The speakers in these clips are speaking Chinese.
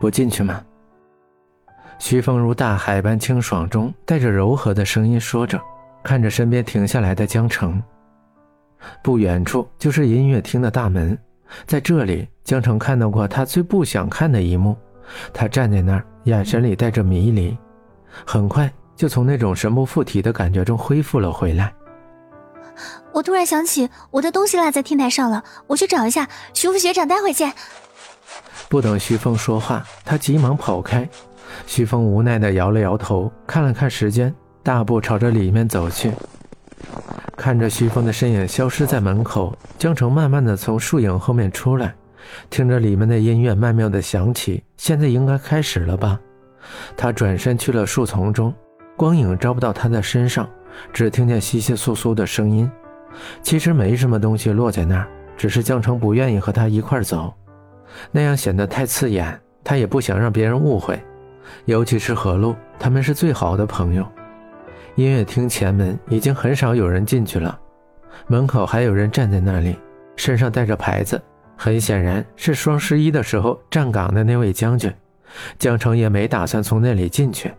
不进去吗？徐峰如大海般清爽中带着柔和的声音说着，看着身边停下来的江城。不远处就是音乐厅的大门，在这里，江城看到过他最不想看的一幕。他站在那儿，眼神里带着迷离，很快就从那种神不附体的感觉中恢复了回来。我突然想起我的东西落在天台上了，我去找一下。徐副学长，待会见。不等徐峰说话，他急忙跑开。徐峰无奈地摇了摇头，看了看时间，大步朝着里面走去。看着徐峰的身影消失在门口，江城慢慢地从树影后面出来，听着里面的音乐曼妙地响起。现在应该开始了吧？他转身去了树丛中，光影照不到他的身上，只听见窸窸窣窣的声音。其实没什么东西落在那儿，只是江城不愿意和他一块走，那样显得太刺眼。他也不想让别人误会。尤其是何璐，他们是最好的朋友。音乐厅前门已经很少有人进去了，门口还有人站在那里，身上带着牌子，很显然是双十一的时候站岗的那位将军。江城也没打算从那里进去，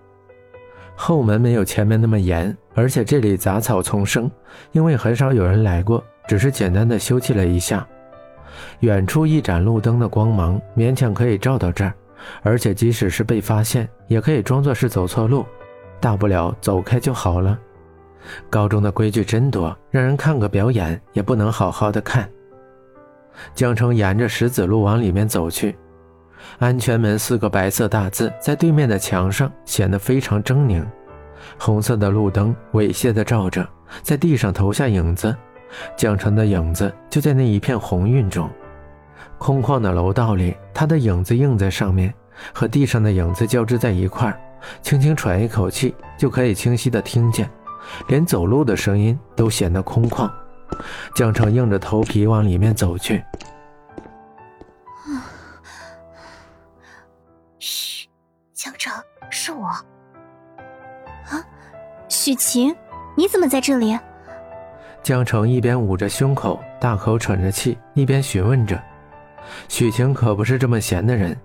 后门没有前面那么严，而且这里杂草丛生，因为很少有人来过，只是简单的修葺了一下。远处一盏路灯的光芒勉强可以照到这儿。而且，即使是被发现，也可以装作是走错路，大不了走开就好了。高中的规矩真多，让人看个表演也不能好好的看。江城沿着石子路往里面走去，安全门四个白色大字在对面的墙上显得非常狰狞。红色的路灯猥亵的照着，在地上投下影子，江城的影子就在那一片红晕中。空旷的楼道里，他的影子映在上面，和地上的影子交织在一块儿。轻轻喘一口气，就可以清晰地听见，连走路的声音都显得空旷。江城硬着头皮往里面走去。嘘，江城，是我。啊，许晴，你怎么在这里？江城一边捂着胸口，大口喘着气，一边询问着。许晴可不是这么闲的人，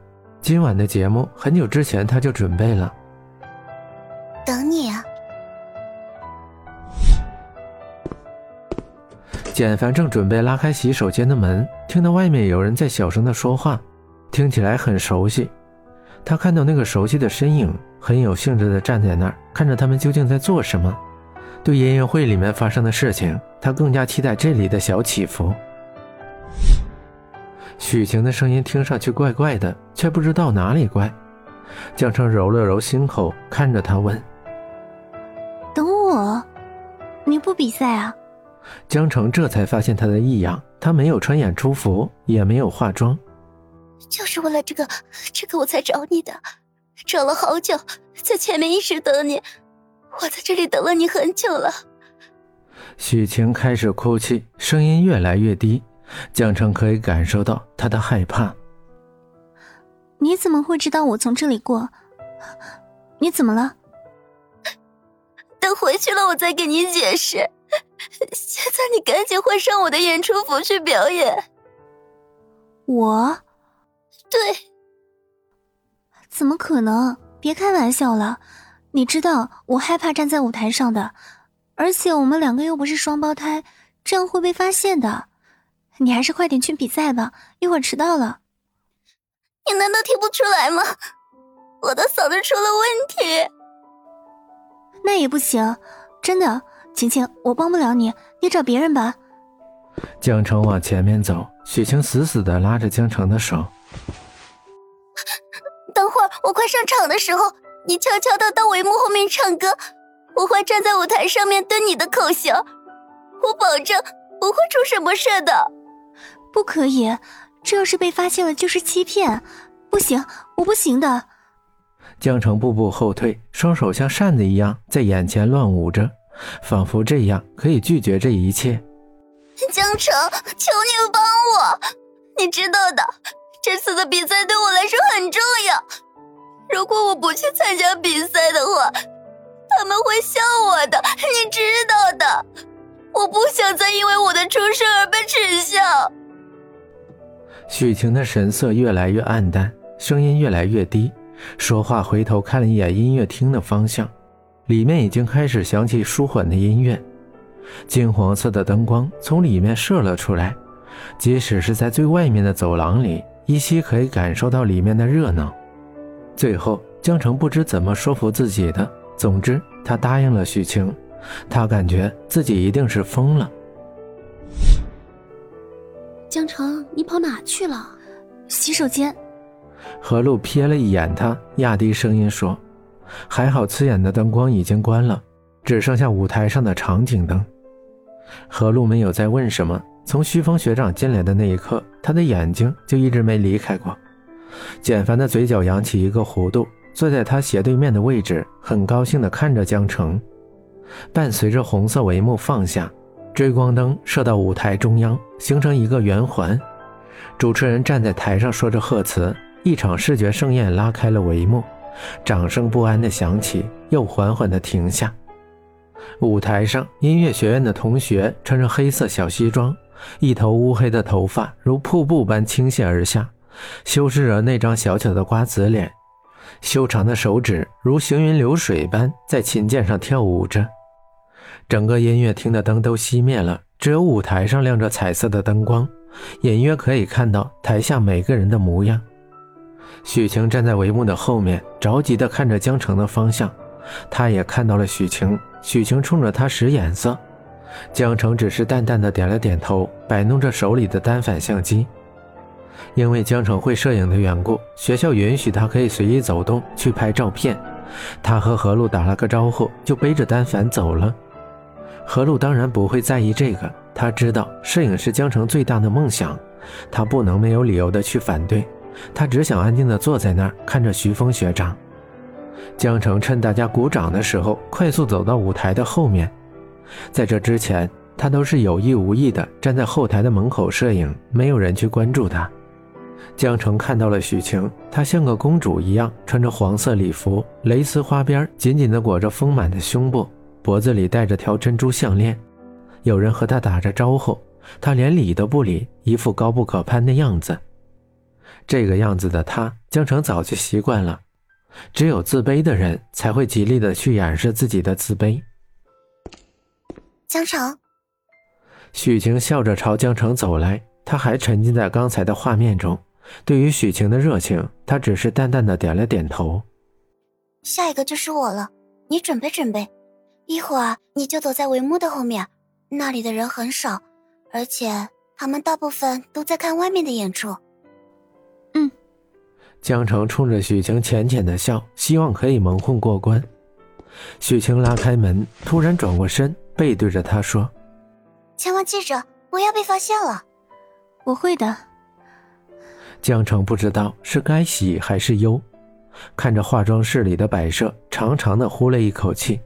今晚的节目很久之前他就准备了。等你啊！简凡正准备拉开洗手间的门，听到外面有人在小声的说话，听起来很熟悉。他看到那个熟悉的身影，很有兴致的站在那儿，看着他们究竟在做什么。对音乐会里面发生的事情，他更加期待这里的小起伏。许晴的声音听上去怪怪的，却不知道哪里怪。江城揉了揉心口，看着他问：“等我？你不比赛啊？”江城这才发现他的异样，他没有穿演出服，也没有化妆，就是为了这个，这个我才找你的，找了好久，在前面一直等你，我在这里等了你很久了。许晴开始哭泣，声音越来越低。江城可以感受到她的害怕。你怎么会知道我从这里过？你怎么了？等回去了我再给你解释。现在你赶紧换上我的演出服去表演。我？对。怎么可能？别开玩笑了。你知道我害怕站在舞台上的，而且我们两个又不是双胞胎，这样会被发现的。你还是快点去比赛吧，一会儿迟到了。你难道听不出来吗？我的嗓子出了问题。那也不行，真的，晴晴，我帮不了你，你找别人吧。江城往前面走，许晴死死的拉着江城的手。等会儿我快上场的时候，你悄悄的到帷幕后面唱歌，我会站在舞台上面蹲你的口型，我保证不会出什么事的。不可以，这要是被发现了就是欺骗，不行，我不行的。江城步步后退，双手像扇子一样在眼前乱舞着，仿佛这样可以拒绝这一切。江城，求你帮我！你知道的，这次的比赛对我来说很重要。如果我不去参加比赛的话，他们会笑我的，你知道的。我不想再因为我的出身而被耻笑。许晴的神色越来越暗淡，声音越来越低，说话回头看了一眼音乐厅的方向，里面已经开始响起舒缓的音乐，金黄色的灯光从里面射了出来，即使是在最外面的走廊里，依稀可以感受到里面的热闹。最后，江城不知怎么说服自己的，总之他答应了许晴，他感觉自己一定是疯了。江城，你跑哪去了？洗手间。何露瞥了一眼他，压低声音说：“还好，刺眼的灯光已经关了，只剩下舞台上的场景灯。”何露没有再问什么。从徐峰学长进来的那一刻，他的眼睛就一直没离开过。简凡的嘴角扬起一个弧度，坐在他斜对面的位置，很高兴地看着江城。伴随着红色帷幕放下。追光灯射到舞台中央，形成一个圆环。主持人站在台上说着贺词，一场视觉盛宴拉开了帷幕。掌声不安地响起，又缓缓地停下。舞台上，音乐学院的同学穿着黑色小西装，一头乌黑的头发如瀑布般倾泻而下，修饰着那张小巧的瓜子脸。修长的手指如行云流水般在琴键上跳舞着。整个音乐厅的灯都熄灭了，只有舞台上亮着彩色的灯光，隐约可以看到台下每个人的模样。许晴站在帷幕的后面，着急地看着江城的方向。他也看到了许晴，许晴冲着他使眼色，江城只是淡淡的点了点头，摆弄着手里的单反相机。因为江城会摄影的缘故，学校允许他可以随意走动去拍照片。他和何璐打了个招呼，就背着单反走了。何璐当然不会在意这个，他知道摄影是江城最大的梦想，他不能没有理由的去反对，他只想安静的坐在那儿看着徐峰学长。江城趁大家鼓掌的时候，快速走到舞台的后面，在这之前，他都是有意无意的站在后台的门口摄影，没有人去关注他。江城看到了许晴，她像个公主一样，穿着黄色礼服，蕾丝花边紧紧地裹着丰满的胸部。脖子里戴着条珍珠项链，有人和她打着招呼，她连理都不理，一副高不可攀的样子。这个样子的她，江城早就习惯了。只有自卑的人才会极力的去掩饰自己的自卑。江城，许晴笑着朝江城走来，他还沉浸在刚才的画面中。对于许晴的热情，他只是淡淡的点了点头。下一个就是我了，你准备准备。一会儿你就躲在帷幕的后面，那里的人很少，而且他们大部分都在看外面的演出。嗯，江城冲着许晴浅浅的笑，希望可以蒙混过关。许晴拉开门，突然转过身，背对着他说：“千万记着，不要被发现了。”我会的。江城不知道是该喜还是忧，看着化妆室里的摆设，长长的呼了一口气。